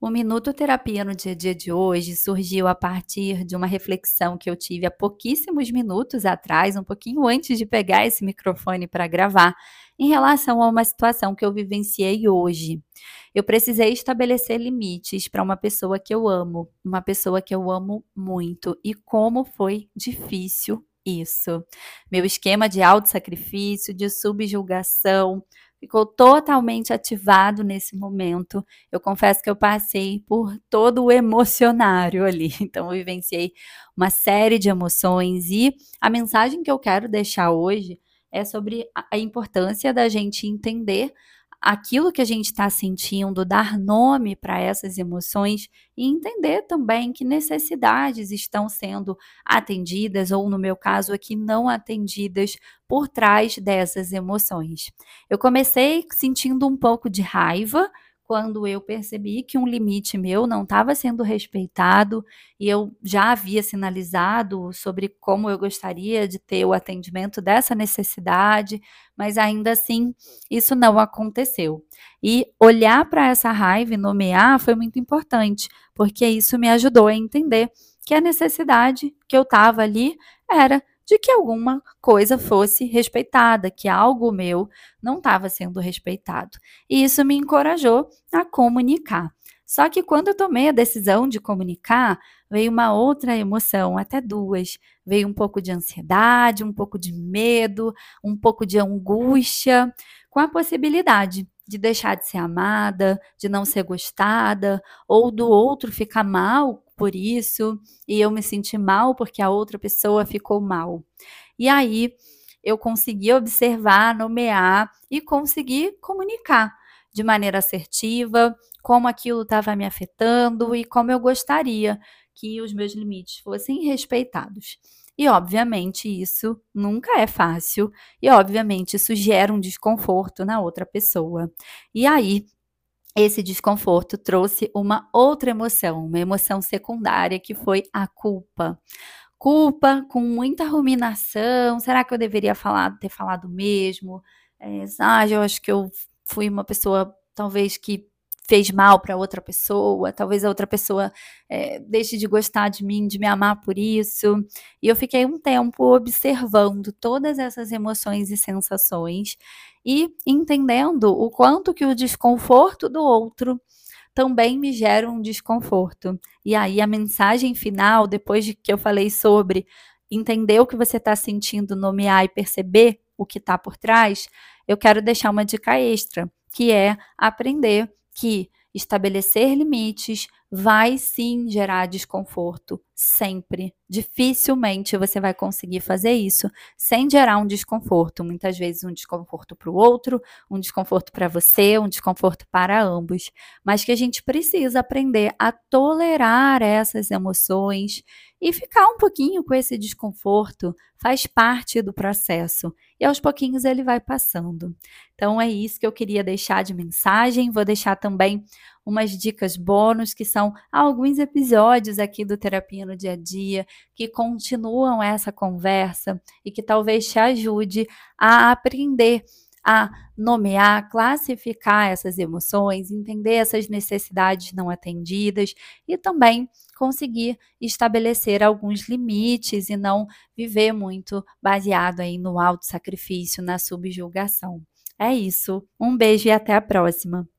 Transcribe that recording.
O Minuto Terapia no dia a dia de hoje surgiu a partir de uma reflexão que eu tive há pouquíssimos minutos atrás, um pouquinho antes de pegar esse microfone para gravar, em relação a uma situação que eu vivenciei hoje. Eu precisei estabelecer limites para uma pessoa que eu amo, uma pessoa que eu amo muito, e como foi difícil isso. Meu esquema de autossacrifício, de subjugação, ficou totalmente ativado nesse momento. Eu confesso que eu passei por todo o emocionário ali, então eu vivenciei uma série de emoções e a mensagem que eu quero deixar hoje é sobre a importância da gente entender aquilo que a gente está sentindo, dar nome para essas emoções e entender também que necessidades estão sendo atendidas, ou no meu caso aqui, não atendidas por trás dessas emoções. Eu comecei sentindo um pouco de raiva quando eu percebi que um limite meu não estava sendo respeitado e eu já havia sinalizado sobre como eu gostaria de ter o atendimento dessa necessidade, mas ainda assim isso não aconteceu. E olhar para essa raiva e nomear foi muito importante, porque isso me ajudou a entender que a necessidade que eu estava ali era de que alguma coisa fosse respeitada, que algo meu não estava sendo respeitado. E isso me encorajou a comunicar. Só que quando eu tomei a decisão de comunicar, veio uma outra emoção, até duas. Veio um pouco de ansiedade, um pouco de medo, um pouco de angústia, com a possibilidade de deixar de ser amada, de não ser gostada, ou do outro ficar mal por isso e eu me senti mal porque a outra pessoa ficou mal. E aí eu consegui observar, nomear e conseguir comunicar de maneira assertiva como aquilo estava me afetando e como eu gostaria que os meus limites fossem respeitados. E, obviamente, isso nunca é fácil, e, obviamente, isso gera um desconforto na outra pessoa. E aí, esse desconforto trouxe uma outra emoção, uma emoção secundária que foi a culpa. Culpa com muita ruminação. Será que eu deveria falar, ter falado mesmo? É, ah, eu acho que eu fui uma pessoa talvez que fez mal para outra pessoa, talvez a outra pessoa é, deixe de gostar de mim, de me amar por isso. E eu fiquei um tempo observando todas essas emoções e sensações e entendendo o quanto que o desconforto do outro também me gera um desconforto. E aí a mensagem final, depois de que eu falei sobre entender o que você está sentindo, nomear e perceber o que está por trás, eu quero deixar uma dica extra, que é aprender que estabelecer limites vai sim gerar desconforto, sempre. Dificilmente você vai conseguir fazer isso sem gerar um desconforto. Muitas vezes, um desconforto para o outro, um desconforto para você, um desconforto para ambos. Mas que a gente precisa aprender a tolerar essas emoções e ficar um pouquinho com esse desconforto faz parte do processo e aos pouquinhos ele vai passando. Então é isso que eu queria deixar de mensagem. Vou deixar também umas dicas bônus, que são alguns episódios aqui do Terapia no Dia a Dia, que continuam essa conversa e que talvez te ajude a aprender a nomear, classificar essas emoções, entender essas necessidades não atendidas e também conseguir estabelecer alguns limites e não viver muito baseado aí no auto sacrifício, na subjugação. É isso. Um beijo e até a próxima.